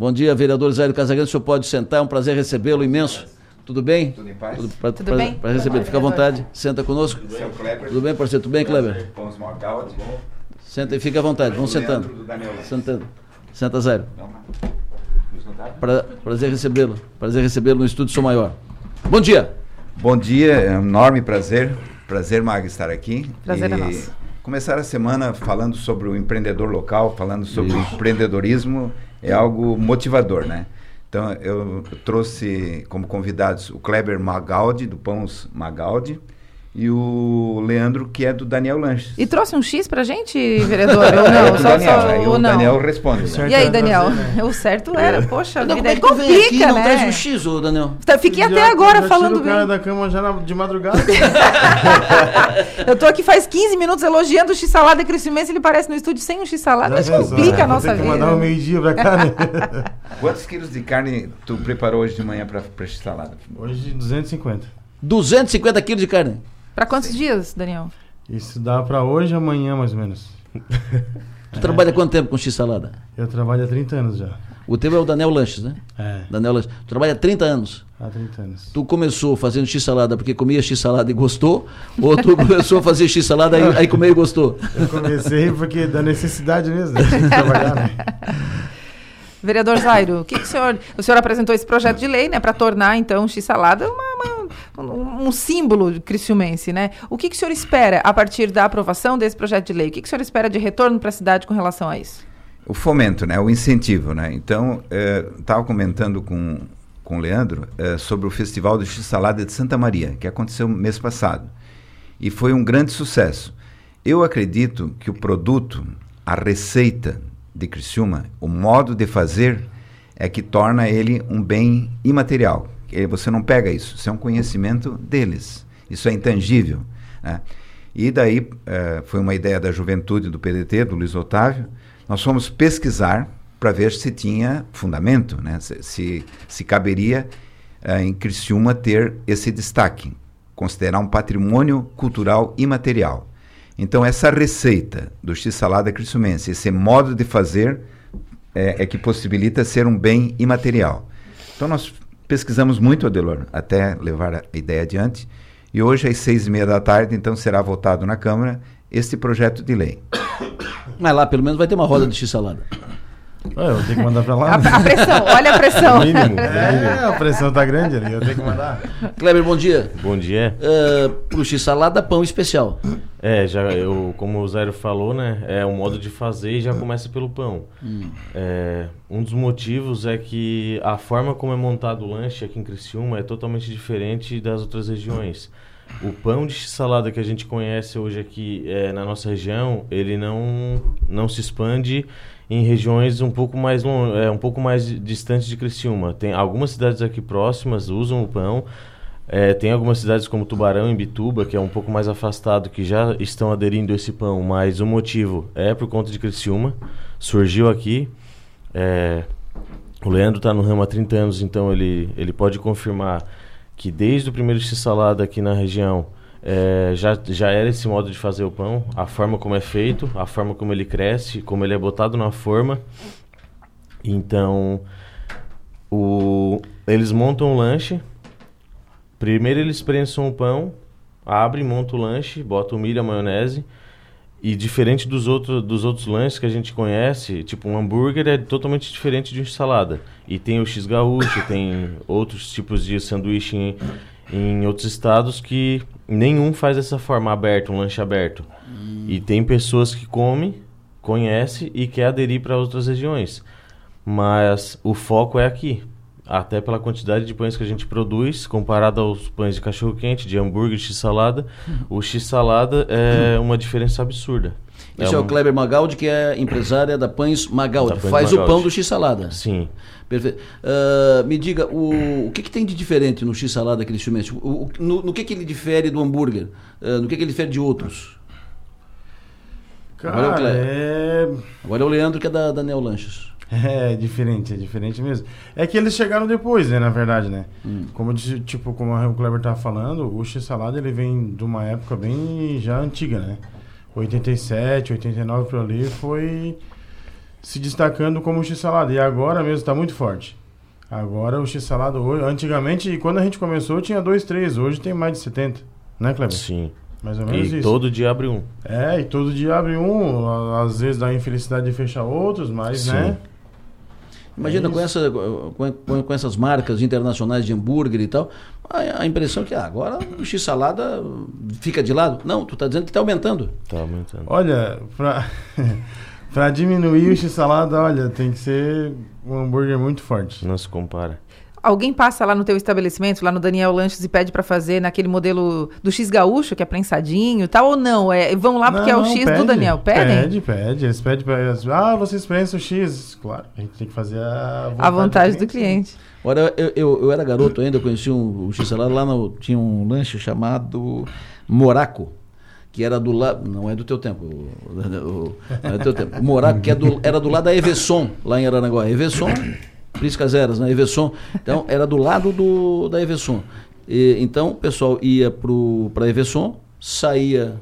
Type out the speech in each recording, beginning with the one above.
Bom dia, vereador Zé Casagrande. O senhor pode sentar, é um prazer recebê-lo imenso. Tudo bem? Tudo em paz? Tudo, pra, Tudo pra- bem? pra receber. Fica à vontade. Senta conosco. Seu Kleber, Tudo bem, parceiro? Tudo bem, Kleber? Morgaldi, Senta e fica à vontade. Vamos sentando. Sentando. Senta, Zé. Vamos lá. Nos notaram? Pra, prazer recebê-lo. Prazer recebê-lo no Estúdio Sou Maior. Bom dia. Bom dia, é um enorme prazer. Prazer, Mag, estar aqui. Prazer é E nosso. Começar a semana falando sobre o empreendedor local, falando sobre o empreendedorismo, é algo motivador, né? Então, eu trouxe como convidados o Kleber Magaldi, do Pãos Magaldi, e o Leandro, que é do Daniel Lanches. E trouxe um X pra gente, vereador? Ou É, não? do Só, Daniel, só, aí ou o não? Daniel responde. né? Certo. E aí, era Daniel? né? O certo era, poxa Não, vida, como é é que vem aqui complica, não né? traz um X, ô Daniel? Tá, Fiquei até Já- agora já falando o cara bem. da cama já na- de madrugada. Eu tô aqui faz 15 minutos elogiando o X-salada crescimento e ele parece no estúdio sem um X-salada. Mas Já pensou, complica né? a nossa Vou ter que vida. mandar um meio-dia pra cá, né? Quantos quilos de carne tu preparou hoje de manhã para a salada? Hoje, 250. 250 quilos de carne. Pra quantos dias, Daniel? Isso dá pra hoje amanhã, mais ou menos. Tu trabalha quanto tempo com X-salada? Eu trabalho há 30 anos já. O teu é o Daniel Lanches, né? É, Daniel Lanches. Tu trabalha há 30 anos. há 30 anos. Tu começou fazendo X-salada porque comia X-salada e gostou? Ou tu começou a fazer X-salada e aí comeu e gostou? Eu comecei porque da necessidade mesmo, né? de trabalhar, né? Vereador Zairo, o que, que o senhor. O senhor apresentou esse projeto de lei, né, para tornar, então, o X-salada uma- um, um símbolo criciumense, né? O que, que o senhor espera a partir da aprovação desse projeto de lei? O que, que o senhor espera de retorno para a cidade com relação a isso? O fomento, né? O incentivo, né? Então, estava comentando com, com o Leandro eh, sobre o Festival do X-Salada de Santa Maria, que aconteceu mês passado. E foi um grande sucesso. Eu acredito que o produto, a receita de Criciúma, o modo de fazer, é que torna ele um bem imaterial. Eh, Você não pega isso, isso é um conhecimento deles. Isso é intangível. né? E daí, eh, foi uma ideia da juventude do PDT, do Luiz Otávio, nós fomos pesquisar para ver se tinha fundamento, né? se, se, se caberia eh, em Criciúma ter esse destaque, considerar um patrimônio cultural imaterial. Então, essa receita do X-Salada Criciumense, esse modo de fazer, é, é que possibilita ser um bem imaterial. Então, nós pesquisamos muito, Adelor, até levar a ideia adiante, e hoje, às seis e meia da tarde, então, será votado na Câmara este projeto de lei. Mas lá pelo menos vai ter uma roda de X-salada. Ah, eu vou ter que mandar pra A, lá. né? a pressão, olha a pressão. Mínimo. É, a pressão tá grande ali, eu tenho que mandar. Kleber, bom dia. Bom dia. Uh, pro X-salada, pão especial. É, já eu, como o Zero falou, né? É o modo de fazer e já começa pelo pão. É, um dos motivos é que a forma como é montado o lanche aqui em Criciúma é totalmente diferente das outras regiões. O pão de salada que a gente conhece hoje aqui é, na nossa região, ele não, não se expande em regiões um pouco mais lon- é, um pouco mais distantes de Criciúma. Tem algumas cidades aqui próximas usam o pão. É, tem algumas cidades como Tubarão e Bituba, que é um pouco mais afastado, que já estão aderindo a esse pão, mas o motivo é por conta de Criciúma. Surgiu aqui. É, o Leandro está no ramo há 30 anos, então ele, ele pode confirmar que desde o primeiro x-salada aqui na região é, já, já era esse modo de fazer o pão, a forma como é feito, a forma como ele cresce, como ele é botado na forma. Então, o, eles montam o lanche. Primeiro eles prensam o pão, abrem, montam o lanche, botam o milho, a maionese. E diferente dos, outros dos outros lanches que a gente conhece, tipo um hambúrguer é totalmente diferente de um salada. E tem o X gaúcho, tem outros tipos de sanduíche em, em outros estados que nenhum faz dessa forma, aberto, um lanche aberto. E tem pessoas que comem, conhecem e quer aderir para outras regiões. Mas o foco é aqui. Até pela quantidade de pães que a gente produz, comparado aos pães de cachorro-quente, de hambúrguer, x-salada, o x-salada é uma diferença absurda. Esse é, um- o Kleber Magaldi, que é empresária da Pães Magaldi. Da Pães Faz o Magaldi. pão do X-salada. Sim. Perfeito. Ah, me diga, o, o que, que tem de diferente no X-salada instrumento? O, o- no, no que, que ele difere do hambúrguer? Ah, no que, que ele difere de outros? Agora é o Cara, é... Agora é o Leandro, que é da, da Neo Lanches. É diferente, é diferente mesmo. É que eles chegaram depois, né, na verdade, né? Hum. Como disse, tipo, como o Kleber tava falando, o X-Salada ele vem de uma época bem já antiga, né? 87, 89 por ali foi se destacando como x-salada. E agora mesmo está muito forte. Agora o x-salada antigamente, quando a gente começou, tinha dois, três. Hoje tem mais de 70. Né, Kleber? Sim. Mais ou menos E isso. todo dia abre um. É, e todo dia abre um, às vezes dá infelicidade de fechar outros, mas, Sim. né? Imagina É com, essa, com, com- essas marcas internacionais de hambúrguer e tal, a, a impressão que ah, agora o x-salada fica de lado. Não, tu está dizendo que está aumentando. Tá aumentando. Olha, pra, pra diminuir o x-salada, olha, tem que ser um hambúrguer muito forte. Não se compara. Alguém passa lá no teu estabelecimento, lá no Daniel Lanches, e pede pra fazer naquele modelo do X gaúcho, que é prensadinho e tal, ou não? É, vão lá porque é o Não, X pede, do Daniel. Pedem? Pede, pede. Eles pedem pra eles. Ah, vocês prensam o X. Claro, a gente tem que fazer a vontade, A vontade do cliente. Olha, eu, eu, eu era garoto ainda, eu conheci um, o x-salada lá no, tinha um lanche chamado Moraco. Que era do lado. Não é do teu tempo. o- o- não é do teu tempo. O Moraco, que é do- era do lado da Everson, lá em Aranaguá. Everson, Priscas Eras, na Everson. Então, era do lado do, da Everson. E, então, o pessoal ia para a Everson, saía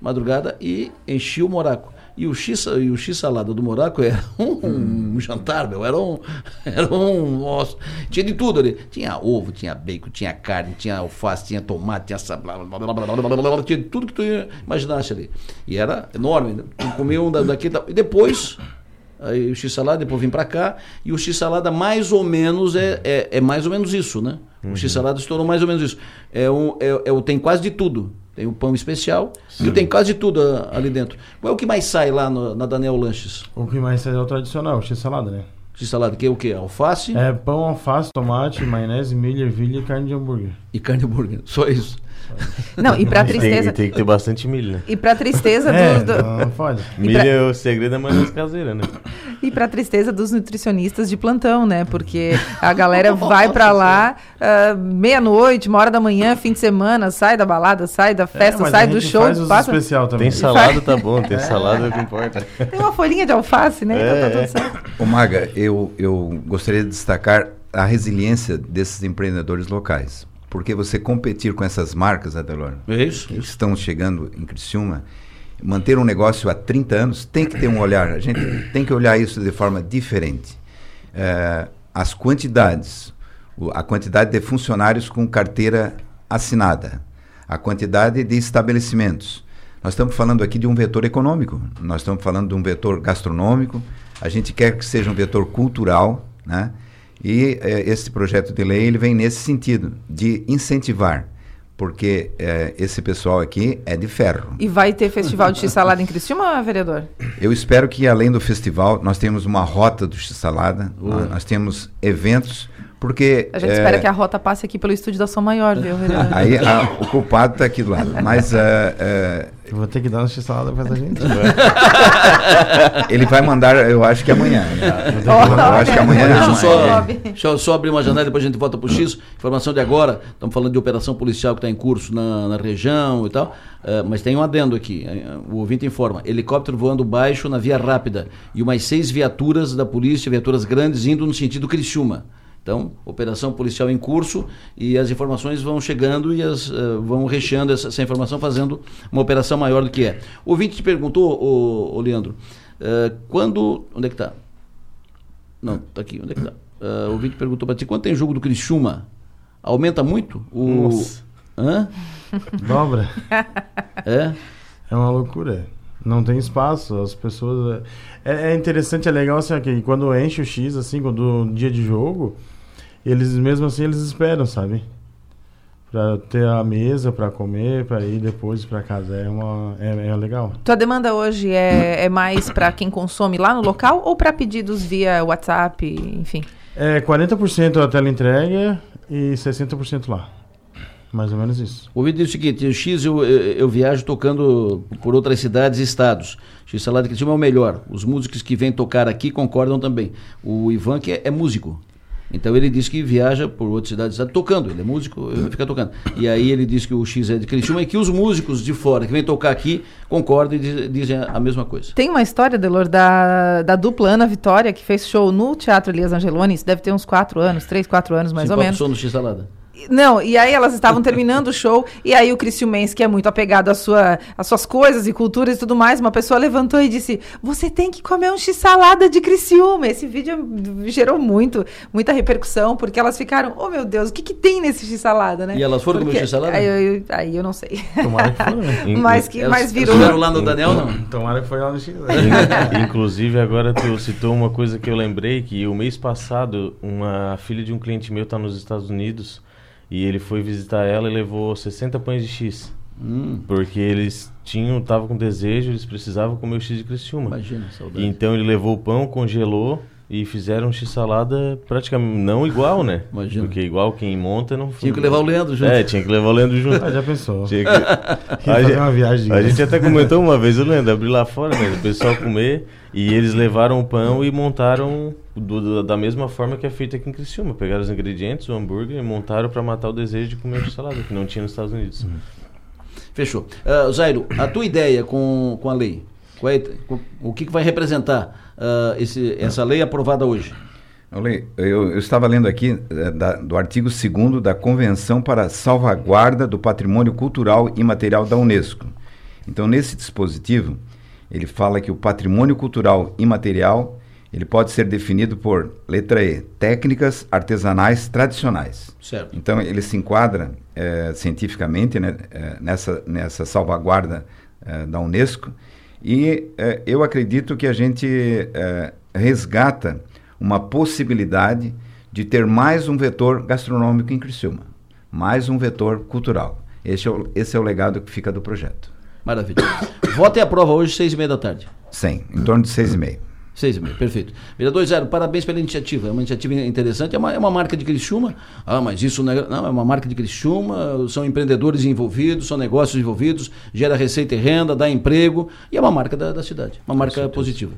madrugada e enchia o moraco. E o X, e o X salada do Moraco era um, um, jantar, meu. Era um. Era um. Nossa, tinha de tudo ali. Tinha ovo, tinha bacon, tinha carne, tinha alface, tinha tomate, tinha essa. Blá, blá, blá, blá, tinha tudo que tu imaginasse ali. E era enorme. Né? Tu comia um da, daqui e tal. E depois Aí o x-salada, depois vim pra cá, e o x-salada mais ou menos é, é, é mais ou menos isso, né? O x-salada se tornou mais ou menos isso. É um, é, é tem quase de tudo. Tem o pão especial e tem quase de tudo ah, ali dentro. Qual é o que mais sai lá no- na Daniel Lanches? O que mais sai é o tradicional, o x-salada, né? X-salada, que é o quê? Alface É pão, alface, tomate, maionese, milho, ervilha e carne de hambúrguer. e carne hambúrguer. Só isso. Não, e pra Tem, tristeza. tem que ter bastante milho, né? E pra tristeza É, dos. do- não pode. Milho pra- é o segredo da maionese caseira, né? E pra tristeza dos nutricionistas de plantão, né? Porque a galera vai pra lá ah, meia-noite, uma hora da manhã, fim de semana, sai da balada, sai da festa, É, mas sai a do show, faz passa. especial também. Tem salada, tá bom. Tem salada, é o que importa. Tem uma folhinha de alface, né? Então tá É, tudo certo. Ô Maga, eu, eu gostaria de destacar a resiliência desses empreendedores locais. Porque você competir com essas marcas, Adelor, É isso? que estão chegando em Criciúma, manter um negócio há 30 anos, tem que ter um olhar. A gente tem que olhar isso de forma diferente. Eh, as quantidades, a quantidade de funcionários com carteira assinada, a quantidade de estabelecimentos. Nós estamos falando aqui de um vetor econômico, nós estamos falando de um vetor gastronômico, a gente quer que seja um vetor cultural, né? E eh, esse projeto de lei ele vem nesse sentido, de incentivar, porque eh, esse pessoal aqui é de ferro. E vai ter festival de x-salada em Criciúma, vereador? Eu espero que além do festival nós temos uma rota do X-Salada, nós, nós temos eventos, porque A gente eh, espera que a rota passe aqui pelo estúdio da Som Maior, viu, vereador? aí a- o culpado está aqui do lado. Mas eh, Eu vou ter que dar uma x-salada pra essa gente. ele vai mandar, eu acho que amanhã. né? Ó, eu acho que amanhã Deixa eu só, é- Sobe. deixa eu só abrir uma janela, depois a gente volta pro X. Informação de agora, estamos falando de operação policial que está em curso na, na região e tal. eh, mas tem um adendo aqui. O ouvinte informa: helicóptero voando baixo na via rápida e umas seis viaturas da polícia, viaturas grandes, indo no sentido Criciúma. Então, operação policial em curso e as informações vão chegando e as, eh, vão recheando essa, essa informação, fazendo uma operação maior do que é. O ouvinte te perguntou, ô, ô Leandro, eh, quando. Onde é que está? Não, tá aqui. Onde é que tá? Ah, o ouvinte perguntou para ti, quando tem jogo do Criciúma, aumenta muito? O... Nossa. Hã? Dobra. É? É uma loucura. Não tem espaço, as pessoas. É, é interessante, é legal assim, que quando enche o X, assim, quando dia de jogo, eles mesmo assim eles esperam, sabe? Pra ter a mesa pra comer, pra ir depois pra casa. É uma. É, é legal. Tua demanda hoje é, é mais para quem consome lá no local ou para pedidos via WhatsApp, enfim? É 40% a tela entrega e 60% lá. Mais ou menos isso. O ouvinte diz o seguinte, o X eu, eu, eu viajo tocando por outras cidades e estados. X Salada de Criciúma é o melhor. Os músicos que vêm tocar aqui concordam também. O Ivan que é, é músico. Então ele diz que viaja por outras cidades e estados tocando. Ele é músico, eh, fica tocando. E aí ele diz que o X é de Criciúma e que os músicos de fora que vêm tocar aqui concordam e diz- dizem a mesma coisa. Tem uma história, Delor, da, da dupla Ana Vitória, que fez show no Teatro Elias Angeloni, isso deve ter uns quatro anos, três, quatro anos mais Sim, ou menos. no X Salada. Não, e aí elas estavam terminando o show, e aí o Criciumense, que é muito apegado à sua, às suas coisas e culturas e tudo mais, uma pessoa levantou e disse: Você tem que comer um x-salada de Criciúma. Esse vídeo gerou muito, muita repercussão, porque elas ficaram, oh meu Deus, o que, que tem nesse x-salada, né? E elas foram Porque- comer x-salada? Aí, eu- aí eu não sei. Tomara que foi, né? Mas que Elas- mas elas virou. estiveram lá no Daniel, não? Tomara que foi lá no. In- Inclusive, agora tu citou uma coisa que eu lembrei, que o mês passado, uma filha de um cliente meu tá nos Estados Unidos e ele foi visitar ela e levou 60 pães de X. Hum, Porque eles tinham, tava com desejo, eles precisavam comer o X de Criciúma. imagina, saudade. Então ele levou o pão, congelou e fizeram um X-salada praticamente não igual, né? Imagina. Porque igual quem monta não Tinha que levar o Leandro junto. É, tinha que levar o Leandro junto. Ah, já pensou? Tinha que- A gente- uma viagem A gente até comentou uma vez, o Leandro, abrir lá fora, né? O pessoal comer e eles levaram o pão e montaram do- do- da mesma forma que é feito aqui em Criciúma. Pegaram os ingredientes, o hambúrguer e montaram para matar o desejo de comer o salada, que não tinha nos Estados Unidos. Fechou. Uh, Zairo, a tua ideia com, com a lei? Qual é- com- o que, que vai representar ah, esse, essa lei aprovada hoje? Eu, eu estava lendo aqui eh, da- do artigo 2 da Convenção para a Salvaguarda do Patrimônio Cultural e Material da Unesco. Então, nesse dispositivo, ele fala que o patrimônio cultural imaterial ele pode ser definido por, letra E, técnicas artesanais tradicionais. Certo. Então, ele se enquadra eh, cientificamente né, eh, nessa, nessa salvaguarda eh, da Unesco e eu acredito que a gente resgata uma possibilidade de ter mais um vetor gastronômico em Criciúma, mais um vetor cultural. Esse é o, esse é o legado que fica do projeto. Maravilha. Vota e aprova hoje, seis e meia da tarde. 100, em torno de seis e meio. Seis e meia, perfeito. Vereador Zero, parabéns pela iniciativa. É uma iniciativa interessante, é uma, é uma marca de Criciúma. Ah, mas isso não é, não, é uma marca de Criciúma, são empreendedores envolvidos, são negócios envolvidos, gera receita e renda, dá emprego, e é uma marca da, da cidade, uma marca positiva.